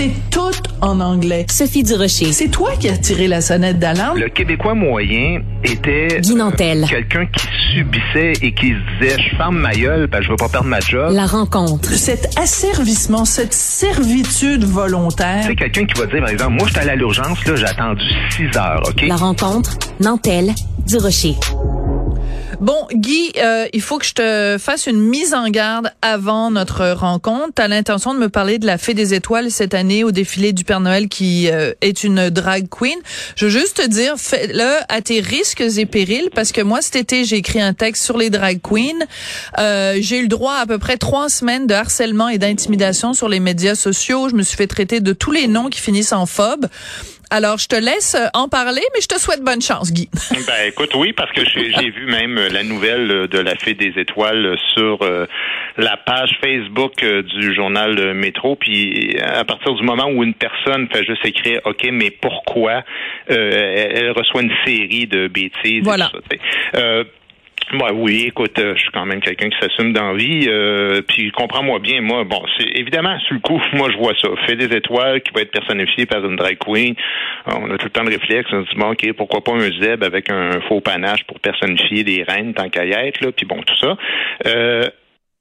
C'est tout en anglais. Sophie Durocher. C'est toi qui as tiré la sonnette d'alarme? Le Québécois moyen était Guy Nantel. euh, quelqu'un qui subissait et qui se disait je ferme ma gueule parce que je veux pas perdre ma job. La rencontre. Cet asservissement, cette servitude volontaire. C'est quelqu'un qui va dire par exemple moi je suis allé à l'urgence là, j'ai attendu 6 heures, OK? La rencontre. Nantel. Durocher. Bon, Guy, euh, il faut que je te fasse une mise en garde avant notre rencontre. Tu as l'intention de me parler de la Fée des Étoiles cette année au défilé du Père Noël qui euh, est une drag queen. Je veux juste te dire, fais-le à tes risques et périls parce que moi, cet été, j'ai écrit un texte sur les drag queens. Euh, j'ai eu le droit à, à peu près trois semaines de harcèlement et d'intimidation sur les médias sociaux. Je me suis fait traiter de tous les noms qui finissent en phobe. Alors, je te laisse en parler, mais je te souhaite bonne chance, Guy. Ben écoute, oui, parce que j'ai vu même euh, la nouvelle euh, de la Fée des Étoiles euh, sur euh, la page Facebook euh, du journal euh, Métro. Puis à partir du moment où une personne fait juste écrire OK, mais pourquoi euh, elle, reçoit une série de bêtises. et Voilà. tout ça, Ouais, oui, écoute, euh, je suis quand même quelqu'un qui s'assume dans euh, puis comprends-moi bien, moi, bon, c'est évidemment sur le coup, moi je vois ça. Fait des étoiles qui va être personnifié par une drag queen. Euh, On a tout le temps de réflexe. On se dit bon, ok, pourquoi pas un zeb avec un faux panache pour personnifier les reines tant qu'à y être, là. Puis bon, tout ça.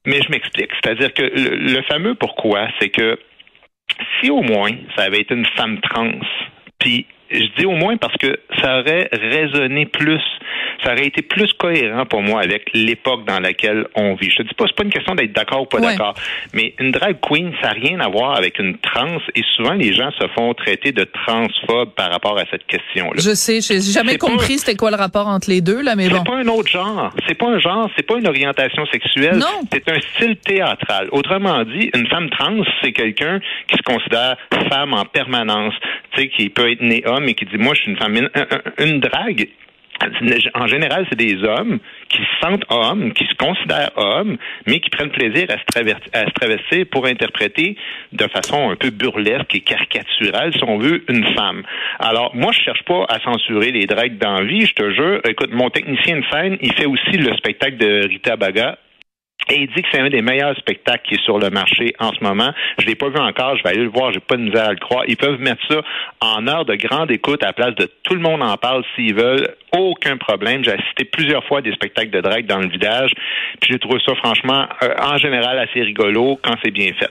Mais je m'explique. C'est-à-dire que le, le fameux pourquoi, c'est que si au moins ça avait été une femme trans, puis je dis au moins parce que ça aurait résonné plus, ça aurait été plus cohérent pour moi avec l'époque dans laquelle on vit. Je te dis pas, c'est pas une question d'être d'accord ou pas Ouais. d'accord, mais une drag queen, ça n'a rien à voir avec une trans, et souvent les gens se font traiter de transphobes par rapport à cette question-là. Je sais, j'ai jamais C'est compris c'était quoi le rapport entre les deux, là, mais C'est bon. pas un autre genre. C'est pas un genre. C'est pas une orientation sexuelle. C'est un style théâtral. Autrement dit, une femme trans, c'est quelqu'un qui se considère femme en permanence. Tu sais, qui peut être né homme et qui dit, moi, je suis une femme. Une, un- une drague, en général, c'est des hommes qui se sentent hommes, qui se considèrent hommes, mais qui prennent plaisir à se, à se travestir pour interpréter de façon un peu burlesque et caricaturale, si on veut, une femme. Alors, moi, je cherche pas à censurer les dragues d'envie, je te jure. Écoute, mon technicien de scène, il fait aussi le spectacle de Rita Baga. Et il dit que c'est un des meilleurs spectacles qui est sur le marché en ce moment. Je l'ai pas vu encore, je vais aller le voir, j'ai pas de misère à le croire. Ils peuvent mettre ça en heure de grande écoute à la place de tout le monde en parle s'ils veulent. Aucun problème. J'ai assisté plusieurs fois à des spectacles de drague dans le village. Puis j'ai trouvé ça franchement, euh, en général, assez rigolo quand c'est bien fait.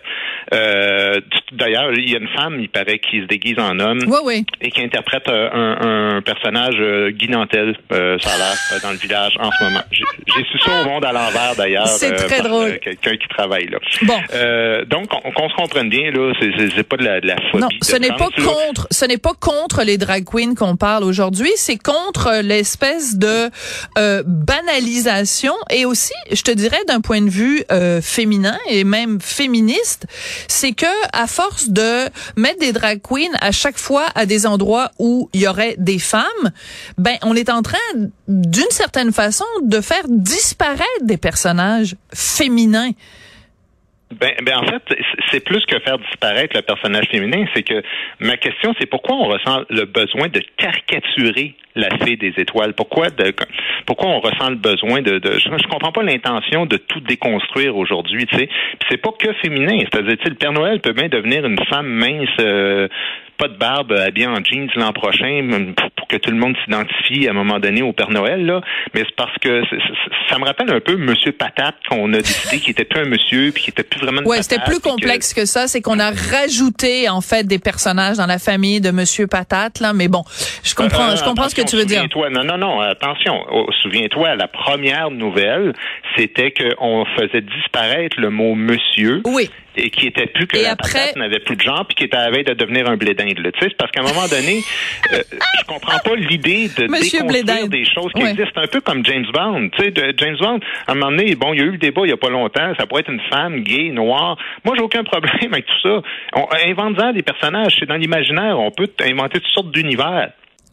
Euh, D'ailleurs, il y a une femme, il paraît, qui se déguise en homme Oui, oui. et qui interprète euh, un, un personnage Guy Nantel, euh, ça a l'air, dans le village en ce moment. J'ai su ça au monde à l'envers d'ailleurs. C'est très par, drôle. Quelqu'un qui travaille là. Bon. Donc on- qu'on se comprenne bien là, c'est- pas de la, de la phobie. Non, ce n'est pas contre, ce n'est pas contre les drag queens qu'on parle aujourd'hui, c'est contre l'espèce de euh, banalisation et aussi, je te dirais d'un point de vue euh, féminin et même féministe, c'est que à force de mettre des drag queens à chaque fois à des endroits où il y aurait des femmes, ben on est en train d'une certaine façon de faire disparaître des personnages féminins. Ben, ben en fait, c'est- plus que faire disparaître le personnage féminin. C'est que ma question, c'est pourquoi on ressent le besoin de caricaturer la fée des étoiles? Pourquoi de, pourquoi on ressent le besoin de, de je, je comprends pas l'intention de tout déconstruire aujourd'hui. Tu sais, c'est pas que féminin. C'est-à-dire, le Père Noël peut bien devenir une femme mince. euh, pas de barbe, habillée en jeans l'an prochain, pour que tout le monde s'identifie à un moment donné au Père Noël, là. Mais c'est parce que ça me rappelle un peu Monsieur Patate qu'on a décidé qui était plus un monsieur puis qui était plus vraiment une Ouais, c'était plus que- complexe que ça. C'est qu'on a rajouté en fait des personnages dans la famille de Monsieur Patate là. Mais bon, je comprends, Euh, je comprends ce que tu veux dire. souviens-toi- Non, non, non, attention. Oh, Souviens-toi, la première nouvelle, c'était qu'on faisait disparaître le mot monsieur. Oui. Et qui était plus que Et la après- patate n'avait plus de genre, puis qui était à la veille de devenir un blé d'Inde. là. Tu sais, c'est parce qu'à un moment donné, euh, je comprends pas l'idée de Monsieur déconstruire des choses qui Ouais. existent, un peu comme James Bond. Tu sais, de- James Bond, à un moment donné, bon, il y a eu le débat il y a pas longtemps, ça pourrait être une femme gay, noire. Moi, j'ai aucun problème avec tout ça. On invente des personnages, c'est dans l'imaginaire, on peut inventer toutes sortes d'univers.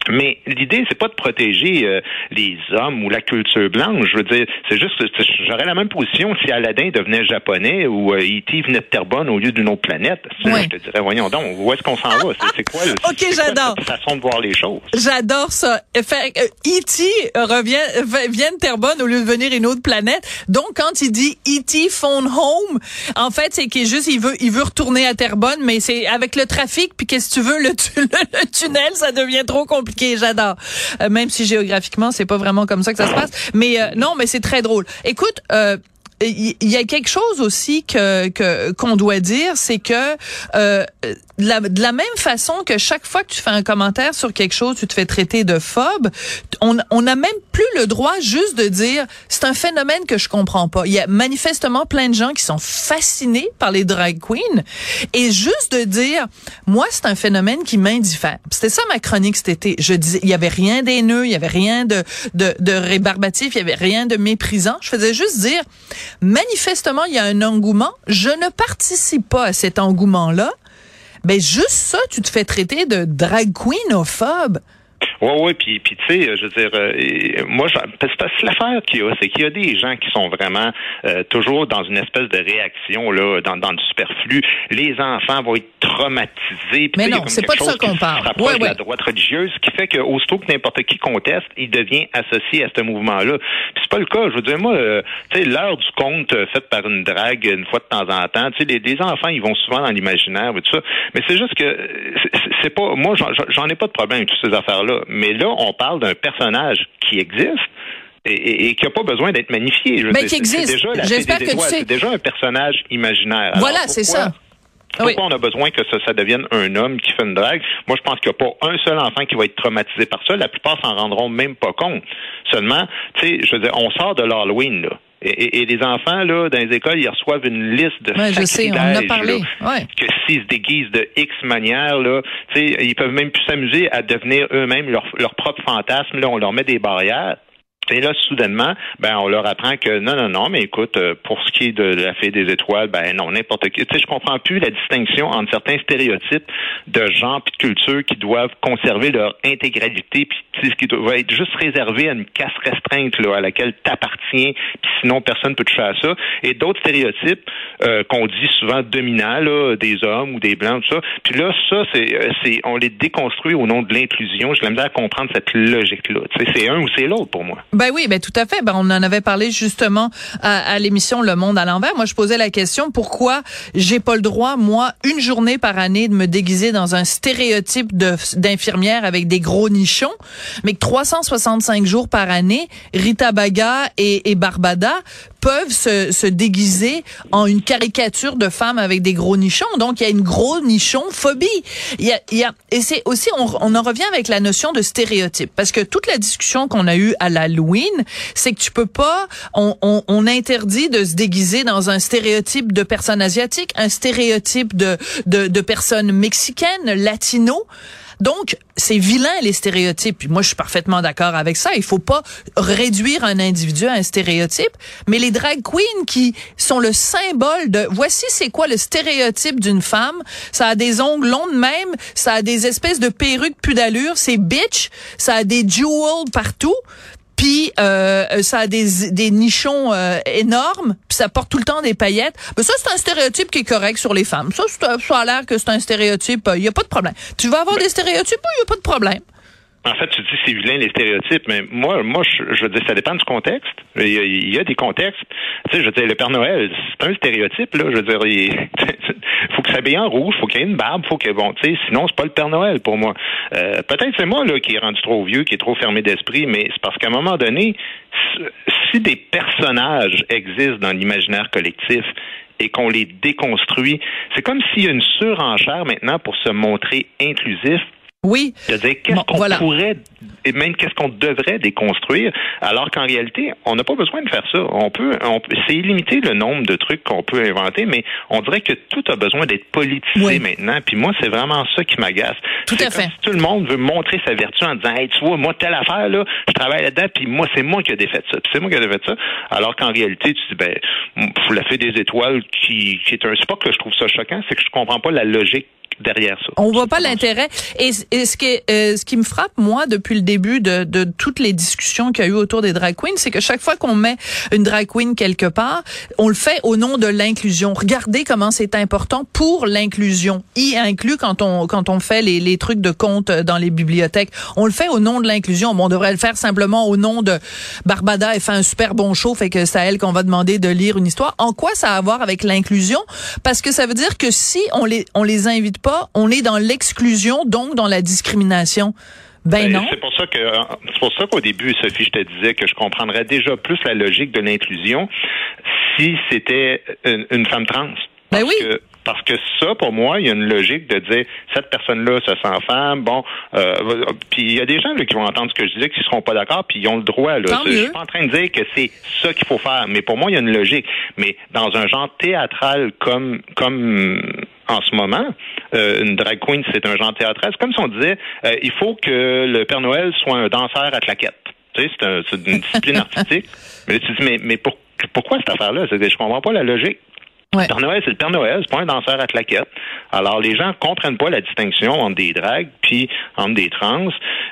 Mais l'idée, c'est pas de protéger euh, les hommes ou la culture blanche. Je veux dire, c'est juste que j'aurais la même position si Aladdin devenait japonais ou euh, E.T. venait de Terrebonne au lieu d'une autre planète. Ouais. Je te dirais, voyons donc, où est-ce qu'on s'en va? C'est- quoi, le- Ok, j'adore. façon de voir les choses? J'adore ça. Euh, E.T. revient, vient de Terrebonne au lieu de venir une autre planète. Donc, quand il dit E.T. phone home, en fait, c'est qu'il est juste, il veut, il veut retourner à Terrebonne, mais c'est avec le trafic, puis qu'est-ce que tu veux, le, tu- le, le tunnel, ça devient trop compliqué. J'adore. Euh, même si géographiquement, c'est pas vraiment comme ça que ça se passe. Mais euh, non, mais c'est très drôle. Écoute, euh, il y a quelque chose aussi que que qu'on doit dire, c'est que euh, de, la, de la même façon que chaque fois que tu fais un commentaire sur quelque chose, tu te fais traiter de phobe. On n'a même plus le droit juste de dire c'est un phénomène que je comprends pas. Il y a manifestement plein de gens qui sont fascinés par les drag queens et juste de dire moi c'est un phénomène qui m'indiffère. C'était ça ma chronique cet été. Je disais il y avait rien d'haineux, il y avait rien de de, de rébarbatif, il y avait rien de méprisant. Je faisais juste dire manifestement, il y a un engouement. Je ne participe pas à cet engouement-là. Ben, juste ça, tu te fais traiter de drag queenophobe. Oui, oui, puis, puis tu sais, je veux dire, euh, moi, je- parce que l'affaire qu'il y a, c'est qu'il y a des gens qui sont vraiment euh, toujours dans une espèce de réaction, là, dans, dans le superflu. Les enfants vont être traumatisés. Mais non, c'est pas de ça qu'on parle. Ouais, de la droite religieuse, ce qui fait qu'aussitôt que n'importe qui conteste, il devient associé à ce mouvement-là. Puis c'est pas le cas. Je veux dire, moi, euh, tu sais, l'heure du conte euh, faite par une drague une fois de temps en temps, tu sais, les, les enfants, ils vont souvent dans l'imaginaire et tout ça. Mais c'est juste que euh, c'est- c'est pas, moi, j'en- j'en ai pas de problème avec toutes ces affaires-là. Mais là, on parle d'un personnage qui existe. Et, et- et qui n'a pas besoin d'être magnifié. Je veux Ben, qui existe. déjà J'espère que sais. C'est déjà un personnage imaginaire. Alors, Voilà, c'est ça. pourquoi Oui. on a besoin que ça, ça devienne un homme qui fait une drague? Moi, je pense qu'il n'y a pas un seul enfant qui va être traumatisé par ça. La plupart s'en rendront même pas compte. Seulement, tu sais, je veux dire, on sort de l'Halloween, là. Et, les enfants, là, dans les écoles, ils reçoivent une liste de Ouais, je sais, on en a parlé. là, Ouais. que s'ils se déguisent de X manière, là, tu sais, ils peuvent même plus s'amuser à devenir eux-mêmes leur, leur propre fantasme. Là, on leur met des barrières. Et là, soudainement, ben, on leur apprend que non, non, non, mais écoute, euh, pour ce qui est de la fée des étoiles, ben non, n'importe qui. Tu sais, je comprends plus la distinction entre certains stéréotypes de genre puis de culture qui doivent conserver leur intégralité, puis tu sais, ce qui doit être juste réservé à une casse restreinte là, à laquelle t'appartiens, puis sinon personne peut toucher à ça. Et d'autres stéréotypes euh, qu'on dit souvent dominants, là, des hommes ou des blancs, tout ça. Puis là, ça, c'est, euh, c'est, on les déconstruit au nom de l'inclusion. J'ai la misère à comprendre cette logique-là. Tu sais, c'est un ou c'est l'autre pour moi. Ben oui, ben tout à fait. Ben on en avait parlé justement à, à l'émission Le Monde à l'envers. Moi, je posais la question pourquoi j'ai pas le droit, moi, une journée par année, de me déguiser dans un stéréotype d'infirmière avec des gros nichons, mais que 365 jours par année, Rita Baga et, et Barbada peuvent se, se déguiser en une caricature de femme avec des gros nichons. Donc, il y a une gros nichon phobie. Il y a, il y a, et c'est aussi, on, on en revient avec la notion de stéréotype. Parce que toute la discussion qu'on a eue à l'Halloween, c'est que tu peux pas, on, on, on interdit de se déguiser dans un stéréotype de personne asiatique, un stéréotype de, de, de personnes mexicaines, latino. Donc, c'est vilain les stéréotypes. Puis moi, je suis parfaitement d'accord avec ça. Il faut pas réduire un individu à un stéréotype. Mais les drag queens qui sont le symbole de voici c'est quoi le stéréotype d'une femme. Ça a des ongles longs de même, ça a des espèces de perruques plus d'allure, c'est bitch, ça a des jewels partout. Puis euh, ça a des, des nichons euh, énormes, puis ça porte tout le temps des paillettes. Ben ça c'est un stéréotype qui est correct sur les femmes. Ça, ça a l'air que c'est un stéréotype, il y a pas de problème. Tu vas avoir des stéréotypes, il y a pas de problème. En fait, tu dis c'est vilain les stéréotypes, mais moi, moi, je, veux dire, ça dépend du contexte. Il y a, il y a des contextes. Tu sais, je veux dire, le Père Noël, c'est un stéréotype, là. Je veux dire, il faut que s'habille en rouge, faut qu'il y ait une barbe, faut que bon, tu sais, sinon c'est pas le Père Noël pour moi. Euh, Peut-être c'est moi là qui est rendu trop vieux, qui est trop fermé d'esprit, mais c'est parce qu'à un moment donné, si des personnages existent dans l'imaginaire collectif et qu'on les déconstruit, c'est comme s'il y a une surenchère maintenant pour se montrer inclusif Oui. c'est-à-dire qu'est-ce Bon, qu'on voilà. pourrait et même qu'est-ce qu'on devrait déconstruire, alors qu'en réalité, on n'a pas besoin de faire ça. On peut, on c'est illimité le nombre de trucs qu'on peut inventer, mais on dirait que tout a besoin d'être politisé Oui. maintenant. Puis moi, c'est vraiment ça qui m'agace. Tout à fait. si tout le monde veut montrer sa vertu en disant, hey, tu vois, moi telle affaire là, je travaille là-dedans, puis moi c'est moi qui ai défait ça, puis c'est moi qui ai défait ça. Alors qu'en réalité, tu dis, ben, faut la fait des étoiles qui, qui est un. C'est pas que je trouve ça choquant, c'est que je comprends pas la logique derrière ça. On voit pas l'intérêt. Et, et ce qui est, euh, ce qui me frappe moi depuis le début de, de toutes les discussions qu'il y a eu autour des drag queens, c'est que chaque fois qu'on met une drag queen quelque part, on le fait au nom de l'inclusion. Regardez comment c'est important pour l'inclusion, y inclut quand on quand on fait les, les trucs de compte dans les bibliothèques. On le fait au nom de l'inclusion. Bon, on devrait le faire simplement au nom de Barbada. Elle fait un super bon show, fait que c'est à elle qu'on va demander de lire une histoire. En quoi ça a à voir avec l'inclusion? Parce que ça veut dire que si on les on les invite pas, on est dans l'exclusion, donc dans la discrimination. Ben Ben, non. C'est pour ça que c'est pour ça qu'au début, Sophie, je te disais que je comprendrais déjà plus la logique de l'inclusion si c'était une, une femme trans. Ben Parce oui. que parce que ça, pour moi, il y a une logique de dire cette personne-là se sent femme. Bon, euh, puis il y a des gens là, qui vont entendre ce que je disais, qui seront pas d'accord, puis ils ont le droit. Là. Je suis pas en train de dire que c'est ça qu'il faut faire, mais pour moi, il y a une logique. Mais dans un genre théâtral comme comme en ce moment, euh, une drag queen, c'est un genre théâtral. C'est comme si on disait, euh, il faut que le Père Noël soit un danseur à claquettes. Tu sais, c'est un- une discipline artistique. Mais là, tu te dis, mais, mais pour- pourquoi cette affaire-là? Je comprends pas la logique. Ouais. Le Père Noël, c'est le Père Noël, c'est pas un danseur à claquettes. Alors, les gens comprennent pas la distinction entre des dragues puis entre des trans.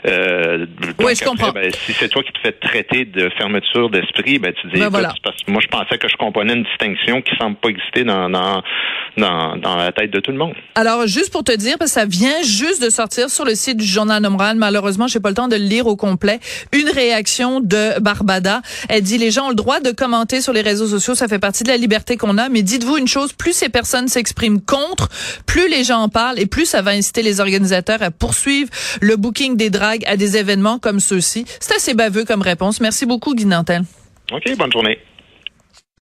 Euh, Oui, je après, comprends. ben, si c'est toi qui te fais traiter de fermeture d'esprit, ben, tu dis, Ben voilà. parce que moi, je pensais que je comprenais une distinction qui semble pas exister dans, dans, dans, dans la tête de tout le monde. Alors, juste pour te dire, parce que ça vient juste de sortir sur le site du Journal Montréal. Malheureusement, j'ai pas le temps de le lire au complet. Une réaction de Barbada. Elle dit, les gens ont le droit de commenter sur les réseaux sociaux. Ça fait partie de la liberté qu'on a. Mais dites-vous une chose, plus ces personnes s'expriment contre, plus les gens en parlent et plus ça va inciter les organisateurs à poursuivre le booking des dragues à des événements comme ceux-ci. C'est assez baveux comme réponse. Merci beaucoup, Guy Nantel. OK, bonne journée.